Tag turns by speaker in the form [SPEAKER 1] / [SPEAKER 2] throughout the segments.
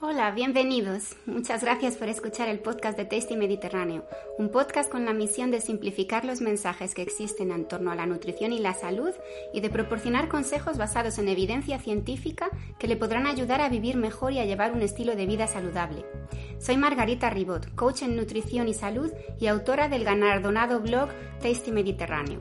[SPEAKER 1] Hola, bienvenidos. Muchas gracias por escuchar el podcast de Tasty Mediterráneo, un podcast con la misión de simplificar los mensajes que existen en torno a la nutrición y la salud y de proporcionar consejos basados en evidencia científica que le podrán ayudar a vivir mejor y a llevar un estilo de vida saludable. Soy Margarita Ribot, coach en nutrición y salud y autora del galardonado blog Tasty Mediterráneo.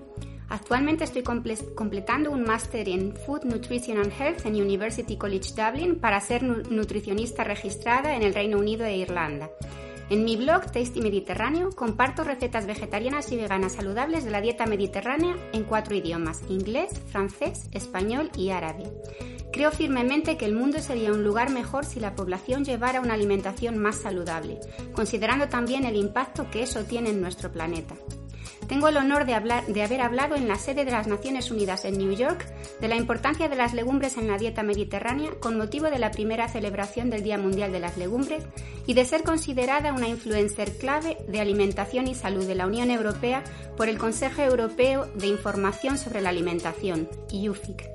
[SPEAKER 1] Actualmente estoy completando un máster en Food, Nutrition and Health en University College Dublin para ser nutricionista registrada en el Reino Unido e Irlanda. En mi blog Tasty Mediterráneo comparto recetas vegetarianas y veganas saludables de la dieta mediterránea en cuatro idiomas, inglés, francés, español y árabe. Creo firmemente que el mundo sería un lugar mejor si la población llevara una alimentación más saludable, considerando también el impacto que eso tiene en nuestro planeta. Tengo el honor de, haber hablado en la sede de las Naciones Unidas en New York de la importancia de las legumbres en la dieta mediterránea con motivo de la primera celebración del Día Mundial de las Legumbres y de ser considerada una influencer clave de alimentación y salud de la Unión Europea por el Consejo Europeo de Información sobre la Alimentación, IUFIC.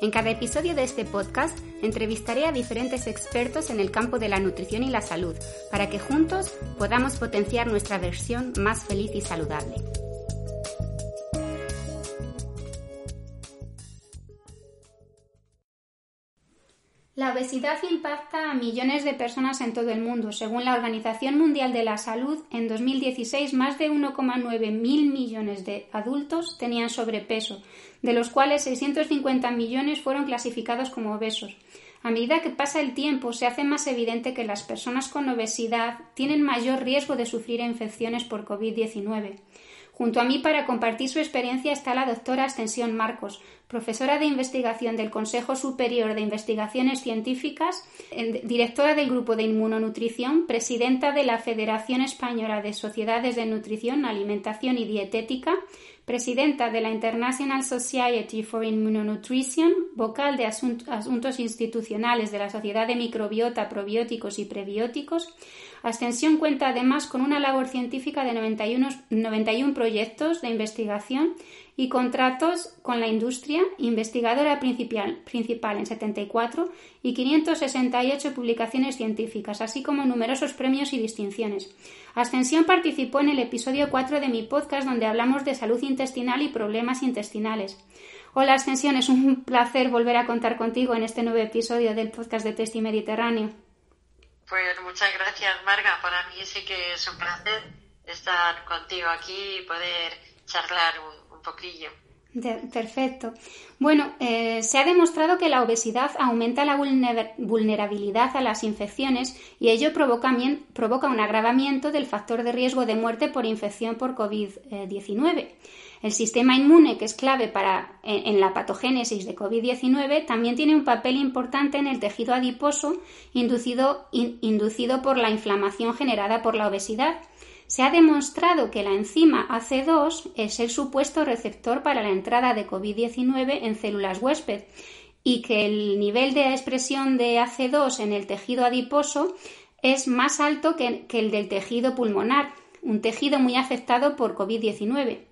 [SPEAKER 1] En cada episodio de este podcast entrevistaré a diferentes expertos en el campo de la nutrición y la salud para que juntos podamos potenciar nuestra versión más feliz y saludable. La obesidad impacta a millones de personas en todo el mundo. Según la Organización Mundial de la Salud, en 2016 más de 1,9 mil millones de adultos tenían sobrepeso, de los cuales 650 millones fueron clasificados como obesos. A medida que pasa el tiempo, se hace más evidente que las personas con obesidad tienen mayor riesgo de sufrir infecciones por COVID-19. Junto a mí para compartir su experiencia está la doctora Ascensión Marcos, profesora de investigación del Consejo Superior de Investigaciones Científicas, directora del Grupo de Inmunonutrición, presidenta de la Federación Española de Sociedades de Nutrición, Alimentación y Dietética, presidenta de la International Society for Immunonutrition, vocal de asuntos institucionales de la Sociedad de Microbiota, Probióticos y Prebióticos, Ascensión cuenta además con una labor científica de 91, 91 proyectos de investigación y contratos con la industria, investigadora principal, principal en 74 y 568 publicaciones científicas, así como numerosos premios y distinciones. Ascensión participó en el episodio 4 de mi podcast donde hablamos de salud intestinal y problemas intestinales. Hola Ascensión, es un placer volver a contar contigo en este nuevo episodio del podcast de Testi Mediterráneo.
[SPEAKER 2] Pues muchas gracias, Marga. Para mí sí que es un placer estar contigo aquí y poder charlar un, poquillo.
[SPEAKER 1] perfecto. Bueno, eh, se ha demostrado que la obesidad aumenta la vulnerabilidad a las infecciones y ello provoca, provoca un agravamiento del factor de riesgo de muerte por infección por COVID-19. El sistema inmune, que es clave para, en, la patogénesis de COVID-19, también tiene un papel importante en el tejido adiposo inducido, inducido por la inflamación generada por la obesidad. Se ha demostrado que la enzima AC2 es el supuesto receptor para la entrada de COVID-19 en células huésped y que el nivel de expresión de AC2 en el tejido adiposo es más alto que, que el del tejido pulmonar, un tejido muy afectado por COVID-19.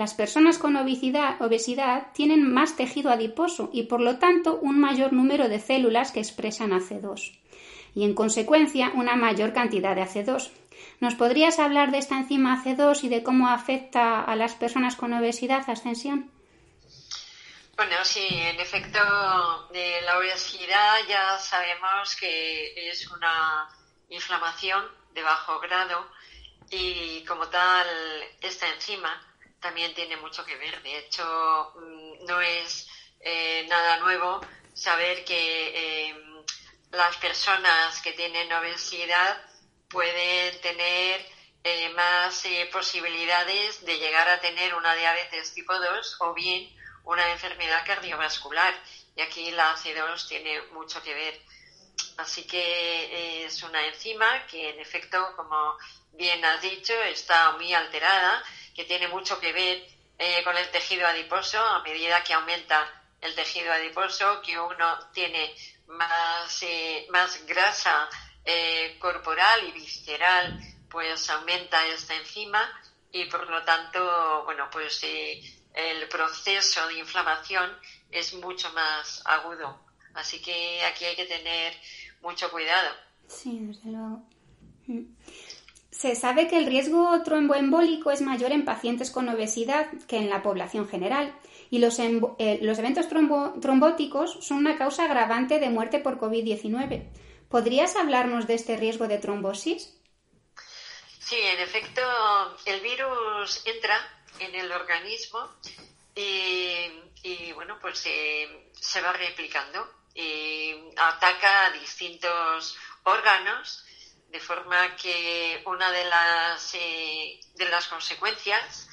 [SPEAKER 1] Las personas con obesidad, tienen más tejido adiposo y por lo tanto un mayor número de células que expresan AC2 y en consecuencia una mayor cantidad de AC2. ¿Nos podrías hablar de esta enzima AC2 y de cómo afecta a las personas con obesidad, Ascensión?
[SPEAKER 2] Bueno, sí, en efecto, de la obesidad ya sabemos que es una inflamación de bajo grado y como tal esta enzima también tiene mucho que ver. De hecho, mm, no es eh, nada nuevo saber que em, las personas que tienen obesidad pueden tener eh, más eh, posibilidades de llegar a tener una diabetes tipo 2 o bien una enfermedad cardiovascular. Y aquí la AC2 tiene mucho que ver. así que es una enzima que en efecto, como bien has dicho, está muy alterada, que tiene mucho que ver eh, con el tejido adiposo a medida que aumenta el tejido adiposo, que uno tiene más, eh, más grasa eh, corporal y visceral, pues aumenta esta enzima y por lo tanto, bueno, pues el proceso de inflamación es mucho más agudo. Así que aquí hay que tener mucho cuidado.
[SPEAKER 1] Sí, desde luego. Se sabe que el riesgo tromboembólico es mayor en pacientes con obesidad que en la población general y los, eh, eventos trombóticos son una causa agravante de muerte por COVID-19. ¿Podrías hablarnos de este riesgo de trombosis?
[SPEAKER 2] Sí, en efecto, el virus entra en el organismo y, bueno, pues eh, se va replicando y ataca a distintos órganos de forma que una de las, eh, de las consecuencias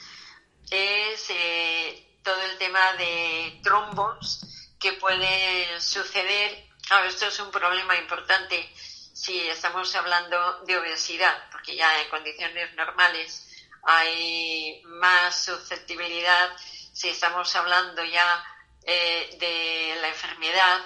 [SPEAKER 2] es eh, todo el tema de trombos que puede suceder. Claro, esto es un problema importante si estamos hablando de obesidad, porque ya en condiciones normales hay más susceptibilidad. Si estamos hablando ya eh, de la enfermedad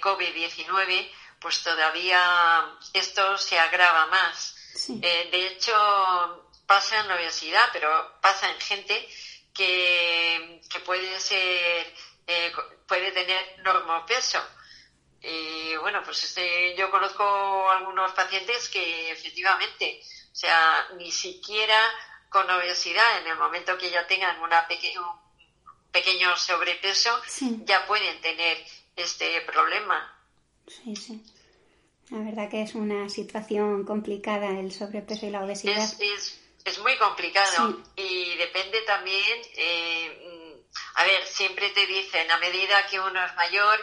[SPEAKER 2] COVID-19, pues todavía esto se agrava más. Eh, de hecho, pasa en la obesidad, pero pasa en gente que, puede ser, eh, puede tener normopeso. Y bueno, pues este, yo conozco algunos pacientes que efectivamente, o sea, ni siquiera con obesidad, en el momento que ya tengan una un pequeño sobrepeso, ya pueden tener este problema.
[SPEAKER 1] Sí, sí. La verdad que es una situación complicada el sobrepeso y la obesidad.
[SPEAKER 2] Es, es, muy complicado y depende también, eh, a ver, siempre te dicen, a medida que uno es mayor,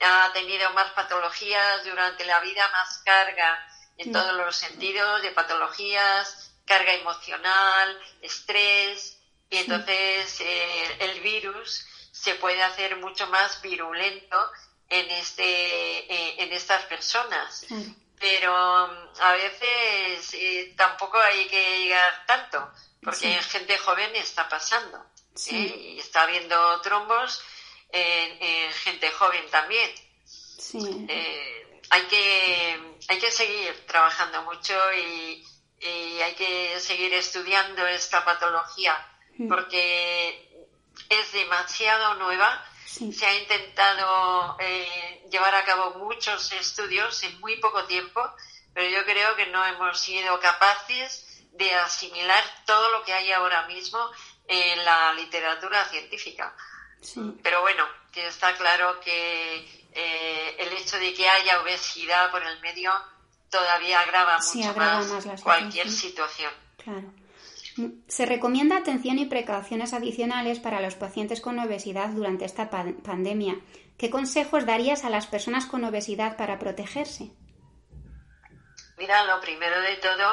[SPEAKER 2] ha tenido más patologías durante la vida, más carga en todos los sentidos de patologías, carga emocional, estrés, y entonces eh, el virus se puede hacer mucho más virulento en, este, eh, en estas personas. Pero mm, a veces eh, tampoco hay que llegar tanto, porque en gente joven está pasando. ¿eh? Y está habiendo trombos en, gente joven también. hay, que, hay que seguir trabajando mucho y, y hay que seguir estudiando esta patología, porque es demasiado nueva se ha intentado eh, llevar a cabo muchos estudios en muy poco tiempo, pero yo creo que no hemos sido capaces de asimilar todo lo que hay ahora mismo en la literatura científica. Pero bueno, que está claro que eh, el hecho de que haya obesidad por el medio todavía agrava mucho más, cualquier situación.
[SPEAKER 1] Claro. Se recomienda atención y precauciones adicionales para los pacientes con obesidad durante esta pandemia. ¿Qué consejos darías a las personas con obesidad para protegerse?
[SPEAKER 2] Mira, lo primero de todo,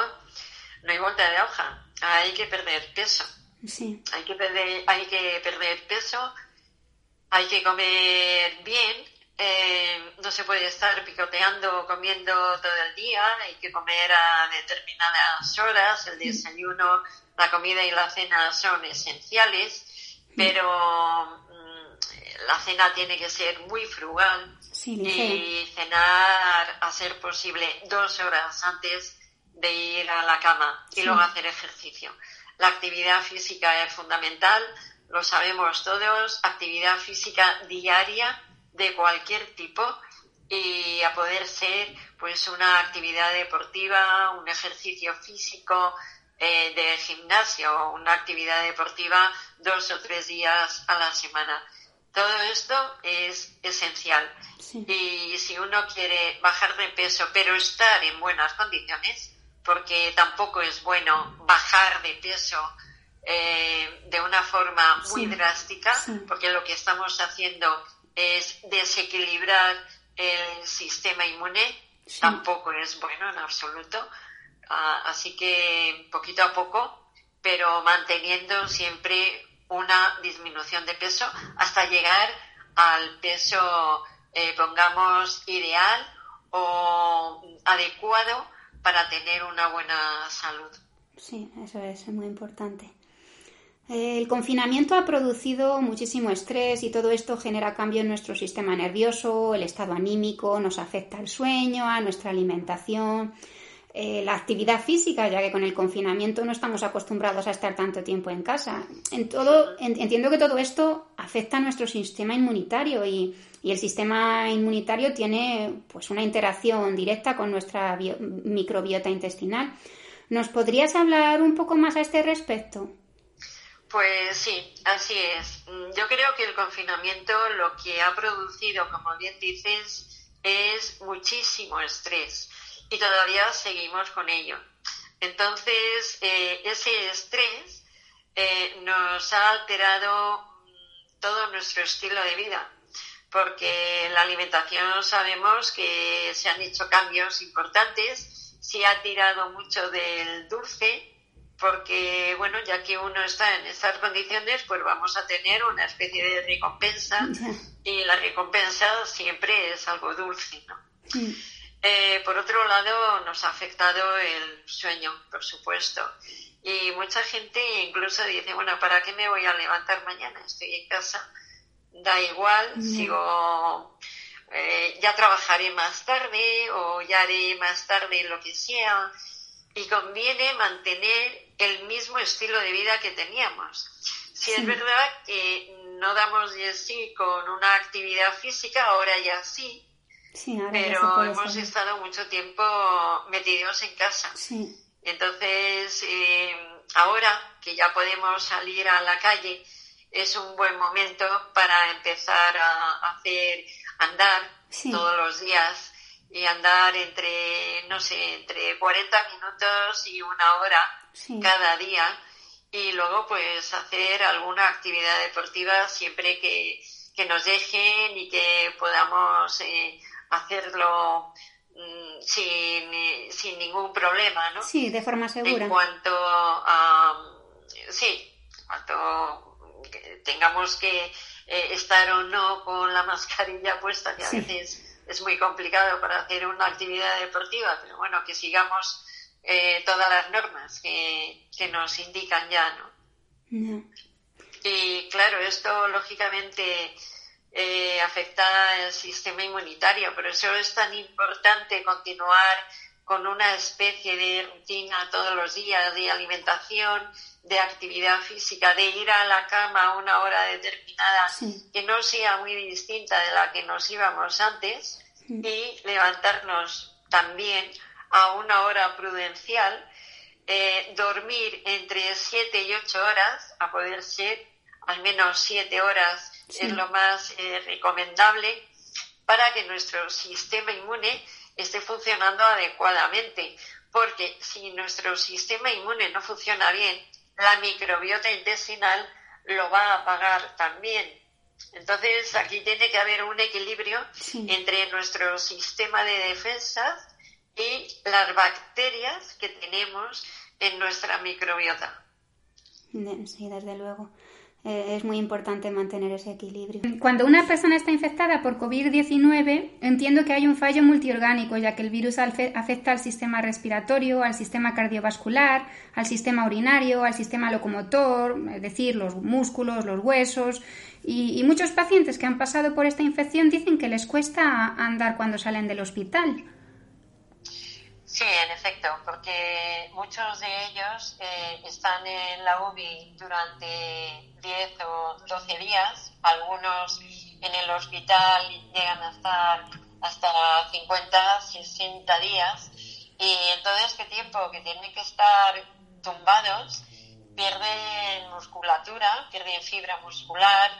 [SPEAKER 2] no hay vuelta de hoja. Hay que perder peso. Sí. Hay que perder, hay que perder peso, hay que comer bien, eh, no se puede estar picoteando comiendo todo el día, hay que comer a determinadas horas, el desayuno la comida y la cena son esenciales, pero mm, la cena tiene que ser muy frugal y cenar a ser posible dos horas antes de ir a la cama y luego hacer ejercicio. La actividad física es fundamental, lo sabemos todos, actividad física diaria de cualquier tipo y a poder ser pues una actividad deportiva, un ejercicio físico, eh, de gimnasio o una actividad deportiva dos o tres días a la semana. Todo esto es esencial. Y si uno quiere bajar de peso, pero estar en buenas condiciones, porque tampoco es bueno bajar de peso eh, de una forma muy drástica, porque lo que estamos haciendo es desequilibrar el sistema inmune, tampoco es bueno en absoluto. Ah, así que poquito a poco, pero manteniendo siempre una disminución de peso hasta llegar al peso, eh, pongamos, ideal o adecuado para tener una buena salud.
[SPEAKER 1] Sí, eso es muy importante. El confinamiento ha producido muchísimo estrés y todo esto genera cambio en nuestro sistema nervioso, el estado anímico, nos afecta el sueño, a nuestra alimentación, eh, la actividad física, ya que con el confinamiento no estamos acostumbrados a estar tanto tiempo en casa. Entiendo que todo esto afecta a nuestro sistema inmunitario y el sistema inmunitario tiene pues una interacción directa con nuestra microbiota intestinal. ¿Nos podrías hablar un poco más a este respecto?
[SPEAKER 2] Pues sí, así es. Yo creo que el confinamiento lo que ha producido, como bien dices, es muchísimo estrés y todavía seguimos con ello. Entonces, eh, ese estrés eh, nos ha alterado mm, todo nuestro estilo de vida, porque en la alimentación sabemos que se han hecho cambios importantes, se ha tirado mucho del dulce, porque, bueno, ya que uno está en estas condiciones, pues vamos a tener una especie de recompensa y la recompensa siempre es algo dulce, ¿no? Eh, por otro lado, nos ha afectado el sueño, por supuesto. Y mucha gente incluso dice, bueno, ¿para qué me voy a levantar mañana? Estoy en casa, da igual, sigo, eh, ya trabajaré más tarde o ya haré más tarde lo que sea. Y conviene mantener el mismo estilo de vida que teníamos. Si es verdad que no damos de sí con una actividad física, ahora ya sí, pero hemos estado mucho tiempo metidos en casa. Entonces, eh, ahora que ya podemos salir a la calle, es un buen momento para empezar a hacer andar todos los días y andar entre, no sé, entre 40 minutos y una hora cada día y luego pues hacer alguna actividad deportiva siempre que, nos dejen y que podamos eh, hacerlo mm, sin, sin, ningún problema, ¿no?
[SPEAKER 1] Sí, de forma segura.
[SPEAKER 2] En cuanto a, sí, cuanto tengamos que eh, estar o no con la mascarilla puesta, que a veces es muy complicado para hacer una actividad deportiva, pero bueno, que sigamos eh, todas las normas que, que nos indican ya, ¿no? Y claro, esto lógicamente eh, afecta el sistema inmunitario. Por eso es tan importante continuar con una especie de rutina todos los días de alimentación, de actividad física, de ir a la cama a una hora determinada que no sea muy distinta de la que nos íbamos antes y levantarnos también a una hora prudencial, eh, dormir entre 7 y 8 horas, a poder ser al menos 7 horas es lo más eh, recomendable para que nuestro sistema inmune esté funcionando adecuadamente. Porque si nuestro sistema inmune no funciona bien, la microbiota intestinal lo va a pagar también. Entonces aquí tiene que haber un equilibrio entre nuestro sistema de defensa y las bacterias que tenemos en nuestra microbiota.
[SPEAKER 1] Sí, desde luego. Eh, es muy importante mantener ese equilibrio. Cuando una persona está infectada por COVID-19, entiendo que hay un fallo multiorgánico, ya que el virus afecta al sistema respiratorio, al sistema cardiovascular, al sistema urinario, al sistema locomotor, es decir, los músculos, los huesos. Y, y muchos pacientes que han pasado por esta infección dicen que les cuesta andar cuando salen del hospital.
[SPEAKER 2] Sí, en efecto, porque muchos de ellos eh, están en la UBI durante 10 o 12 días, algunos en el hospital llegan a estar hasta 50, 60 días, y en todo este tiempo que tienen que estar tumbados, pierden musculatura, pierden fibra muscular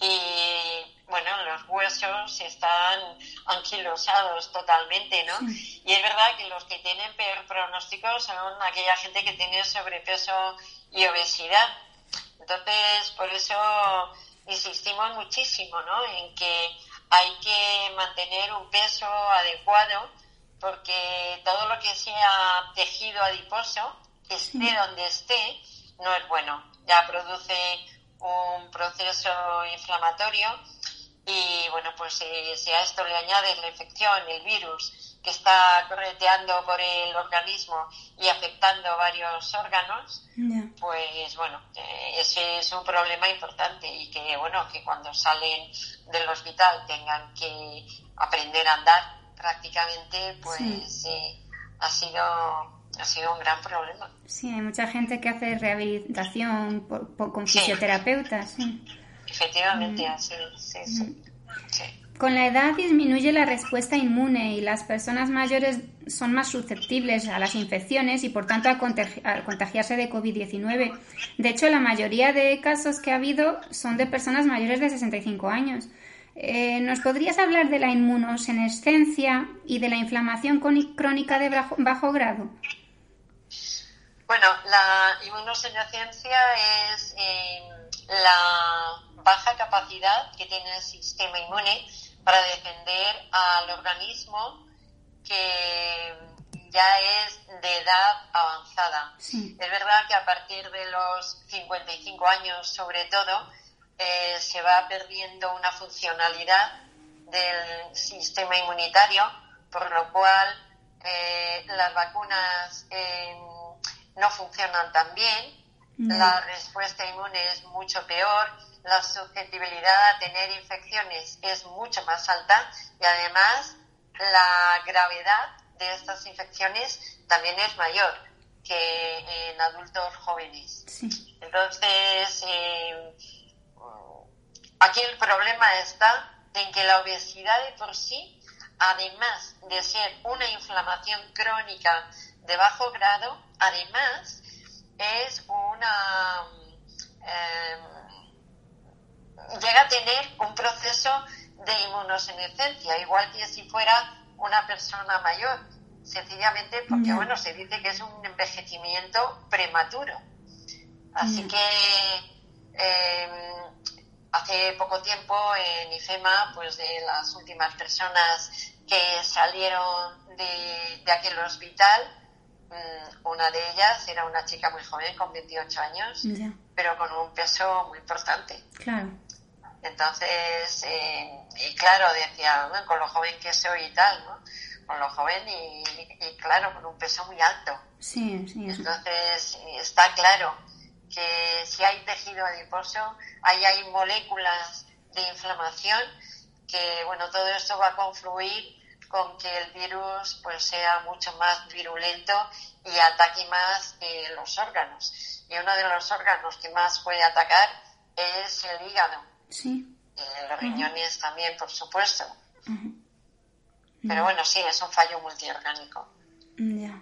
[SPEAKER 2] y bueno, los huesos están anquilosados totalmente, ¿no? Y es verdad que los que tienen peor pronóstico son aquella gente que tiene sobrepeso y obesidad. Entonces, por eso insistimos muchísimo, ¿no? En que hay que mantener un peso adecuado porque todo lo que sea tejido adiposo, esté donde esté, no es bueno. Ya produce un proceso inflamatorio y bueno, pues si, a esto le añades la infección, el virus que está correteando por el organismo y afectando varios órganos, pues bueno, eh, ese es un problema importante y que bueno, que cuando salen del hospital tengan que aprender a andar prácticamente, pues ha sido ha sido un gran problema.
[SPEAKER 1] Sí, hay mucha gente que hace rehabilitación con fisioterapeutas.
[SPEAKER 2] Efectivamente, así sí.
[SPEAKER 1] Con la edad disminuye la respuesta inmune y las personas mayores son más susceptibles a las infecciones y por tanto a, contagiarse de COVID-19. De hecho, la mayoría de casos que ha habido son de personas mayores de 65 años. Eh, ¿Nos podrías hablar de la inmunosenescencia y de la inflamación crónica de bajo, grado?
[SPEAKER 2] Bueno, la inmunosenescencia es eh, la baja capacidad que tiene el sistema inmune para defender al organismo que ya es de edad avanzada. Es verdad que a partir de los 55 años, sobre todo, eh, se va perdiendo una funcionalidad del sistema inmunitario, por lo cual eh, las vacunas eh, no funcionan tan bien, la respuesta inmune es mucho peor, la susceptibilidad a tener infecciones es mucho más alta y además la gravedad de estas infecciones también es mayor que en adultos jóvenes. Entonces, eh, aquí el problema está en que la obesidad de por sí, además de ser una inflamación crónica de bajo grado, además es una... Eh, llega a tener un proceso de inmunosenescencia, igual que si fuera una persona mayor, sencillamente porque, bueno, se dice que es un envejecimiento prematuro. Así que eh, hace poco tiempo en IFEMA, pues de las últimas personas que salieron de, de aquel hospital, una de ellas era una chica muy joven, con 28 años, pero con un peso muy importante.
[SPEAKER 1] Claro.
[SPEAKER 2] Entonces, eh, y claro, decía, con lo joven que soy y tal, ¿no? Con lo joven y, claro, con un peso muy alto.
[SPEAKER 1] Sí, sí.
[SPEAKER 2] Entonces, está claro que si hay tejido adiposo, ahí hay moléculas de inflamación que, bueno, todo esto va a confluir con que el virus pues sea mucho más virulento y ataque más eh, los órganos. Y uno de los órganos que más puede atacar es el hígado
[SPEAKER 1] Sí.
[SPEAKER 2] Eh, los riñones también, por supuesto. Pero bueno, sí, es un fallo multiorgánico.
[SPEAKER 1] Ya.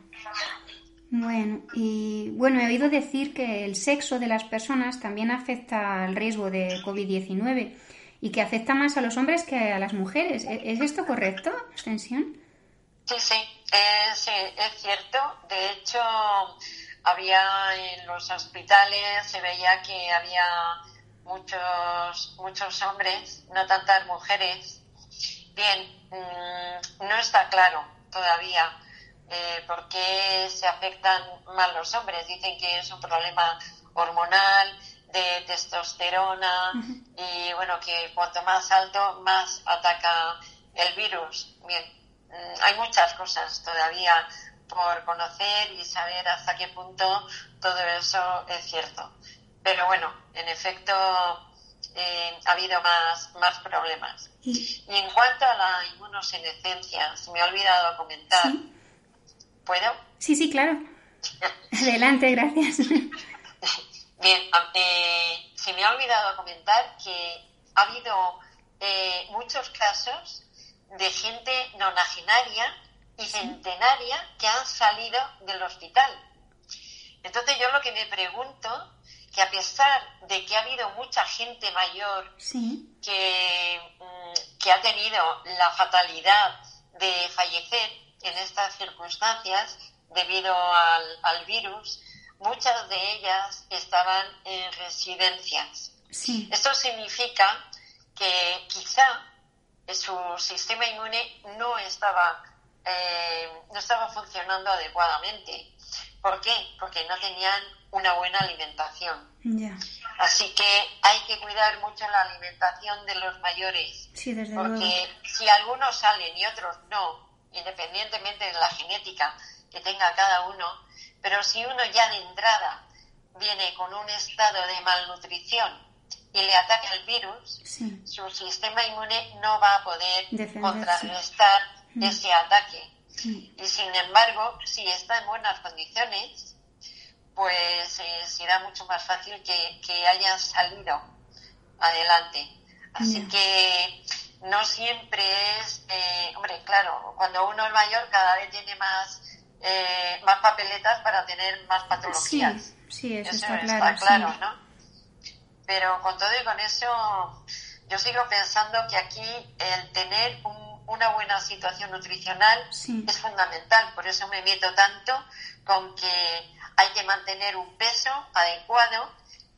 [SPEAKER 1] Bueno, y bueno, he oído decir que el sexo de las personas también afecta al riesgo de COVID-19 y que afecta más a los hombres que a las mujeres. ¿E-, ¿Es esto correcto, extensión?
[SPEAKER 2] Sí, sí, es, es cierto. De hecho, había en los hospitales, se veía que había muchos, muchos hombres, no tantas mujeres. Bien, mm, no está claro todavía eh, por qué se afectan más los hombres. Dicen que es un problema hormonal, de testosterona y bueno, que cuanto más alto, más ataca el virus. Bien, mm, hay muchas cosas todavía por conocer y saber hasta qué punto todo eso es cierto. Pero bueno, en efecto, eh, ha habido más, más problemas. Y en cuanto a la inmunosenescencia, se me ha olvidado comentar. ¿Puedo?
[SPEAKER 1] Sí, sí, claro. Adelante, gracias.
[SPEAKER 2] Bien, eh, se me ha olvidado comentar que ha habido eh, muchos casos de gente nonagenaria y centenaria que han salido del hospital. Entonces yo lo que me pregunto que a pesar de que ha habido mucha gente mayor que, mm, que ha tenido la fatalidad de fallecer en estas circunstancias debido al, virus, muchas de ellas estaban en residencias. Esto significa que quizá su sistema inmune no estaba, eh, no estaba funcionando adecuadamente. ¿Por qué? Porque no tenían una buena alimentación. Así que hay que cuidar mucho la alimentación de los mayores.
[SPEAKER 1] Sí, desde
[SPEAKER 2] porque si algunos salen y otros no, independientemente de la genética que tenga cada uno, pero si uno ya de entrada viene con un estado de malnutrición y le ataca el virus, su sistema inmune no va a poder contrarrestar mm. ese ataque. Y sin embargo, si está en buenas condiciones, pues eh, será mucho más fácil que, que haya salido adelante. Así que no siempre es, eh, hombre, claro, cuando uno es mayor cada vez tiene más, eh, más papeletas para tener más patologías.
[SPEAKER 1] Sí, eso, está, claro, ¿no?
[SPEAKER 2] Pero con todo y con eso, yo sigo pensando que aquí el tener una buena situación nutricional es fundamental. Por eso me meto tanto con que hay que mantener un peso adecuado,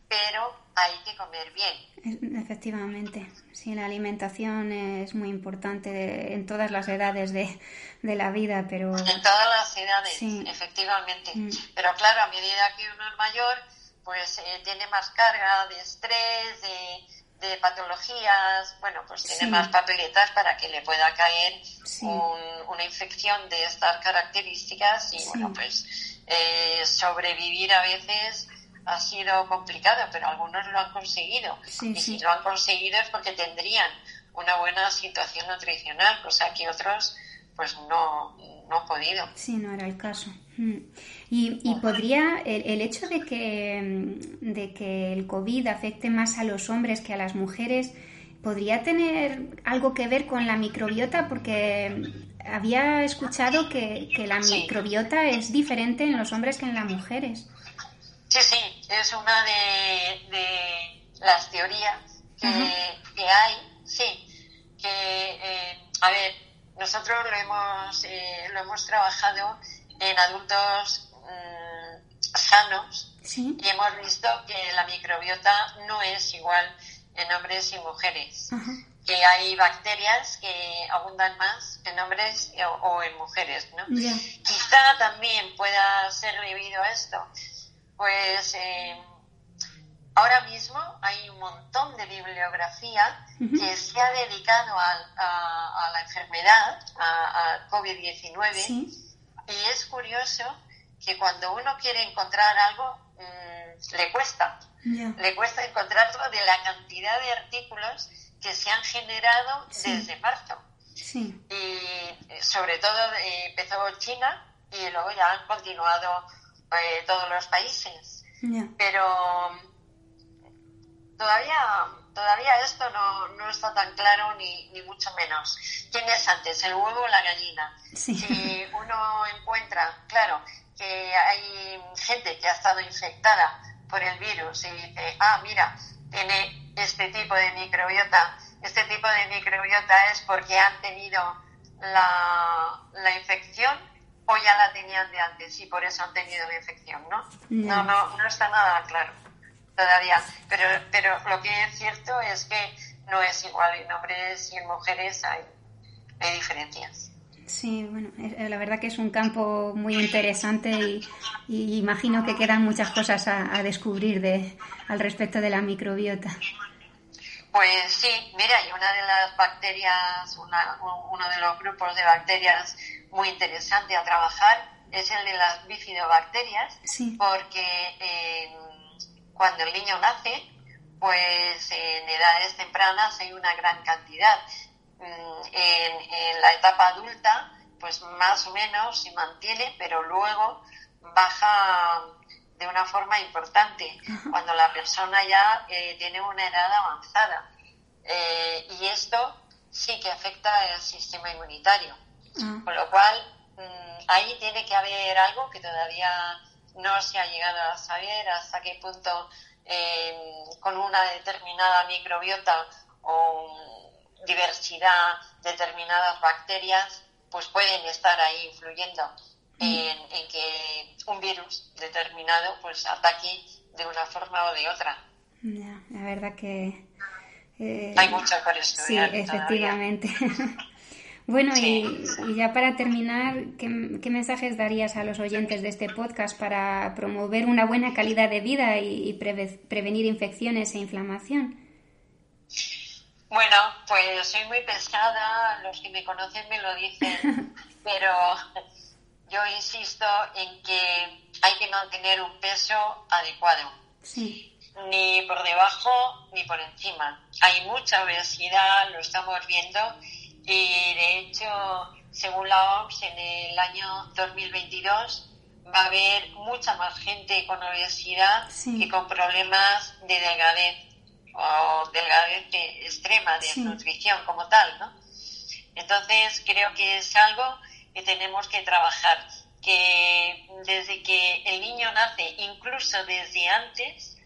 [SPEAKER 2] pero hay que comer bien.
[SPEAKER 1] Efectivamente, sí, la alimentación es muy importante en todas las edades de, la vida, pero...
[SPEAKER 2] En todas las edades, efectivamente. Mm. Pero claro, a medida que uno es mayor, pues eh, tiene más carga de estrés, de, patologías, bueno, pues tiene más papeletas para que le pueda caer una infección de estas características y bueno, pues eh, sobrevivir a veces ha sido complicado, pero algunos lo han conseguido. y si lo han conseguido es porque tendrían una buena situación nutricional, cosa que otros pues no, no han podido.
[SPEAKER 1] Sí, no era el caso. Mm. Y, y podría, el, hecho de que, mm, de que el COVID afecte más a los hombres que a las mujeres, ¿podría tener algo que ver con la microbiota? Porque había escuchado que, que la microbiota es diferente en los hombres que en las mujeres.
[SPEAKER 2] Sí, sí, es una de, las teorías que, hay, sí, que, eh, a ver, nosotros lo hemos, eh, lo hemos trabajado en adultos mm, sanos y hemos visto que la microbiota no es igual en hombres y mujeres. Que hay bacterias que abundan más en hombres o, en mujeres, ¿no? Quizá también pueda ser debido a esto. Pues eh, ahora mismo hay un montón de bibliografía que se ha dedicado a, la enfermedad, a, COVID-19, y es curioso que cuando uno quiere encontrar algo, mm, le cuesta. Le cuesta encontrarlo de la cantidad de artículos que se han generado desde marzo. Y eh, sobre todo eh, empezó China y luego ya han continuado eh, todos los países. Pero todavía todavía esto no, no está tan claro ni, ni, mucho menos. ¿Quién es antes, el huevo o la gallina? Si uno encuentra, claro, que hay gente que ha estado infectada por el virus y dice, ah, mira, tiene este tipo de microbiota, este tipo de microbiota es porque han tenido la, la infección o ya la tenían de antes y por eso han tenido la infección, ¿no? No, no, no está nada claro todavía. Pero, pero lo que es cierto es que no es igual en hombres y en mujeres hay, hay diferencias.
[SPEAKER 1] Sí, bueno, la verdad que es un campo muy interesante y, imagino que quedan muchas cosas a, descubrir de, al respecto de la microbiota.
[SPEAKER 2] Pues sí, mira, y una de las bacterias, uno de los grupos de bacterias muy interesante a trabajar es el de las bifidobacterias, porque eh, cuando el niño nace, pues en edades tempranas hay una gran cantidad. Mm, en, la etapa adulta, pues más o menos se mantiene, pero luego baja de una forma importante cuando la persona ya eh, tiene una edad avanzada. Eh, y esto sí que afecta el sistema inmunitario. Ah. Con lo cual, mm, ahí tiene que haber algo que todavía no se ha llegado a saber hasta qué punto eh, con una determinada microbiota o diversidad determinadas bacterias pues pueden estar ahí influyendo en, que un virus determinado pues ataque de una forma o de otra.
[SPEAKER 1] la verdad que...
[SPEAKER 2] Eh, Hay mucho por estudiar.
[SPEAKER 1] Sí, efectivamente. Bueno, y, ya para terminar, ¿qué, mensajes darías a los oyentes de este podcast para promover una buena calidad de vida y, prevenir infecciones e inflamación?
[SPEAKER 2] Bueno, pues soy muy pesada, los que me conocen me lo dicen, pero yo insisto en que hay que mantener un peso adecuado. Ni por debajo ni por encima. Hay mucha obesidad, lo estamos viendo, y de hecho, según la OMS, en el año 2022 va a haber mucha más gente con obesidad que con problemas de delgadez o delgadez extrema, de nutrición como tal, ¿no? Entonces creo que es algo que tenemos que trabajar, que desde que el niño nace, incluso desde antes,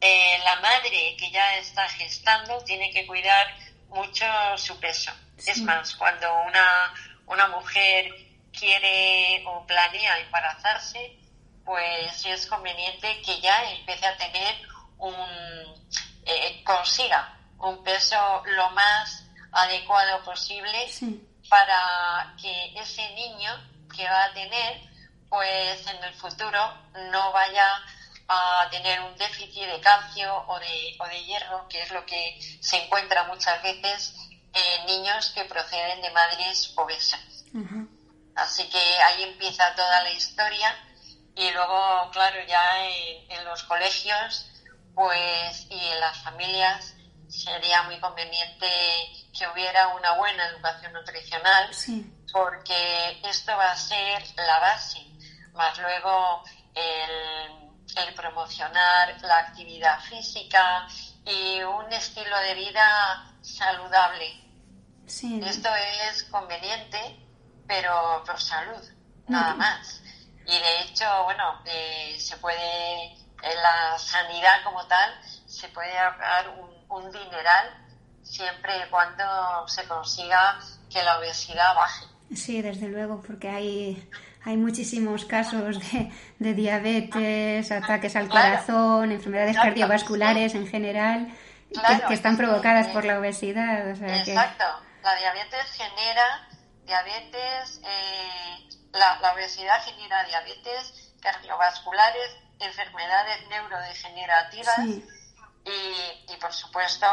[SPEAKER 2] eh, la madre que ya está gestando tiene que cuidar mucho su peso. Es más, cuando una, una mujer quiere o planea embarazarse, pues es conveniente que ya empiece a tener un, eh, consiga un peso lo más adecuado posible para que ese niño que va a tener, pues en el futuro no vaya a tener un déficit de calcio o de, o de hierro, que es lo que se encuentra muchas veces en niños que proceden de madres obesas. Así que ahí empieza toda la historia. Y luego, claro, ya en, los colegios pues y en las familias sería muy conveniente que hubiera una buena educación nutricional porque esto va a ser la base, más luego el, el promocionar la actividad física y un estilo de vida saludable. Esto es conveniente pero por salud, nada más. Y de hecho, bueno, eh, se puede, en la sanidad como tal, se puede ahorrar un, dineral siempre y cuando se consiga que la obesidad baje.
[SPEAKER 1] Sí, desde luego, porque hay, hay muchísimos casos de, diabetes, ataques al corazón, enfermedades cardiovasculares en general, que, están provocadas por la obesidad.
[SPEAKER 2] Exacto, la diabetes genera diabetes, eh, la, obesidad genera diabetes cardiovasculares, enfermedades neurodegenerativas y, por supuesto,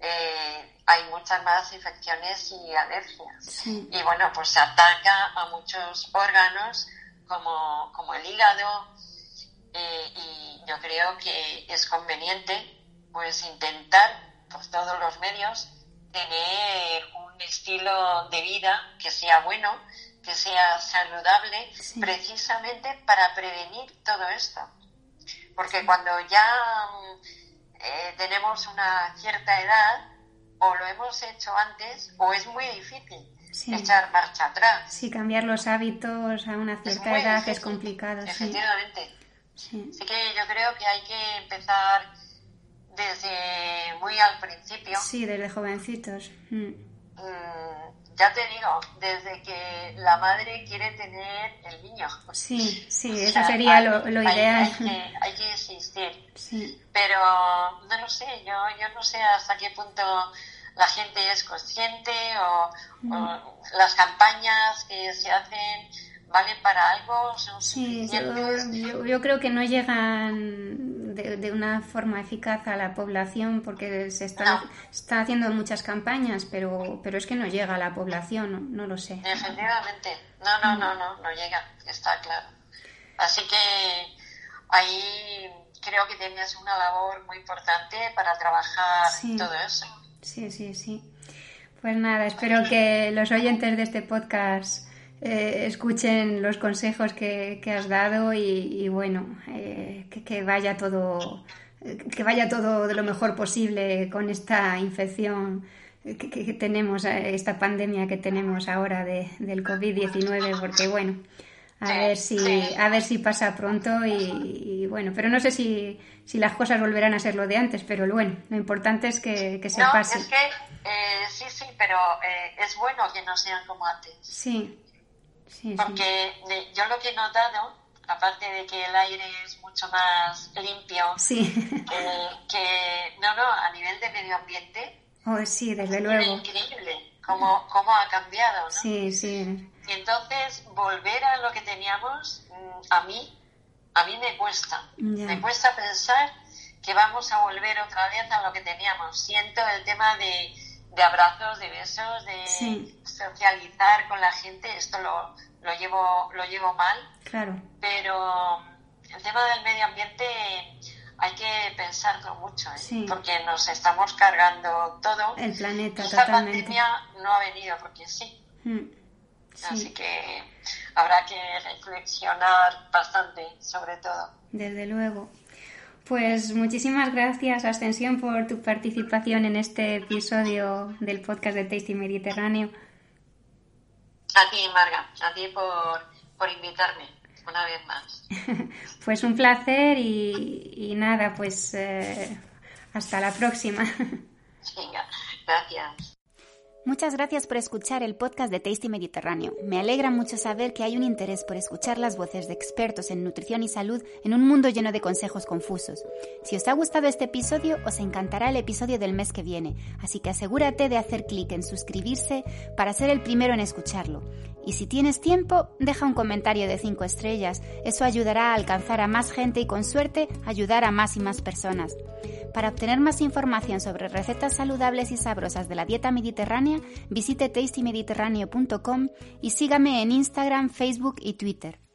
[SPEAKER 2] eh, hay muchas más infecciones y alergias. Y bueno, pues se ataca a muchos órganos como, como el hígado eh, y yo creo que es conveniente pues intentar por todos los medios tener un estilo de vida que sea bueno, que sea saludable, precisamente para prevenir todo esto. Porque cuando ya eh, tenemos una cierta edad, o lo hemos hecho antes, o es muy difícil echar marcha atrás.
[SPEAKER 1] Sí, cambiar los hábitos a una cierta edad es complicado.
[SPEAKER 2] Efectivamente. Sí. Así que yo creo que hay que empezar desde muy al principio.
[SPEAKER 1] Sí, desde jovencitos. Mm.
[SPEAKER 2] Mm, ya te digo, desde que la madre quiere tener el niño.
[SPEAKER 1] Sí, sí, eso sería lo, ideal.
[SPEAKER 2] Hay que, insistir. Sí. Pero no lo sé, yo, yo no sé hasta qué punto la gente es consciente o, mm. las campañas que se hacen valen para algo, son sí,
[SPEAKER 1] yo, yo, creo que no llegan de, una forma eficaz a la población porque se están está haciendo muchas campañas, pero, pero es que no llega a la población, no, lo sé.
[SPEAKER 2] Efectivamente, no, no, no, no, no llega, está claro. Así que ahí creo que tienes una labor muy importante para trabajar todo eso.
[SPEAKER 1] Sí, sí, sí. Pues nada, espero que los oyentes de este podcast eh, escuchen los consejos que, has dado y, bueno, eh, que, vaya todo que vaya todo de lo mejor posible con esta infección que, tenemos, eh, esta pandemia que tenemos ahora de, del COVID-19, porque bueno, a ver si a ver si pasa pronto y, bueno, pero no sé si, si, las cosas volverán a ser lo de antes, pero bueno, lo importante es que, se pase.
[SPEAKER 2] Es que sí, sí, pero es bueno que no sean como antes.
[SPEAKER 1] Sí.
[SPEAKER 2] Porque yo lo que he notado, aparte de que el aire es mucho más limpio, que no, no, a nivel de medio ambiente,
[SPEAKER 1] oh, sí, desde luego.
[SPEAKER 2] increíble cómo, cómo ha cambiado, ¿no?
[SPEAKER 1] Sí, sí.
[SPEAKER 2] Y entonces, volver a lo que teníamos, mm, a mí, a mí me cuesta. Me cuesta pensar que vamos a volver otra vez a lo que teníamos. Siento el tema de, de abrazos, de besos, de socializar con la gente, esto lo, lo, llevo, lo llevo mal.
[SPEAKER 1] Claro.
[SPEAKER 2] Pero el tema del medio ambiente hay que pensarlo mucho, ¿eh? porque nos estamos cargando todo.
[SPEAKER 1] El planeta,
[SPEAKER 2] Esta pandemia no ha venido porque sí.
[SPEAKER 1] Mm.
[SPEAKER 2] Así que habrá que reflexionar bastante sobre todo.
[SPEAKER 1] Desde luego. Pues muchísimas gracias, Ascensión, por tu participación en este episodio del podcast de Tasty Mediterráneo.
[SPEAKER 2] A ti, Marga, a ti por, por invitarme una vez más.
[SPEAKER 1] pues un placer y, nada, pues eh, hasta la próxima.
[SPEAKER 2] Venga, gracias.
[SPEAKER 1] Muchas gracias por escuchar el podcast de Tasty Mediterráneo. Me alegra mucho saber que hay un interés por escuchar las voces de expertos en nutrición y salud en un mundo lleno de consejos confusos. Si os ha gustado este episodio, os encantará el episodio del mes que viene, así que asegúrate de hacer clic en suscribirse para ser el primero en escucharlo. Y si tienes tiempo, deja un comentario de 5 estrellas. Eso ayudará a alcanzar a más gente y con suerte ayudar a más y más personas. Para obtener más información sobre recetas saludables y sabrosas de la dieta mediterránea, visite tastymediterráneo.com y sígame en Instagram, Facebook y Twitter.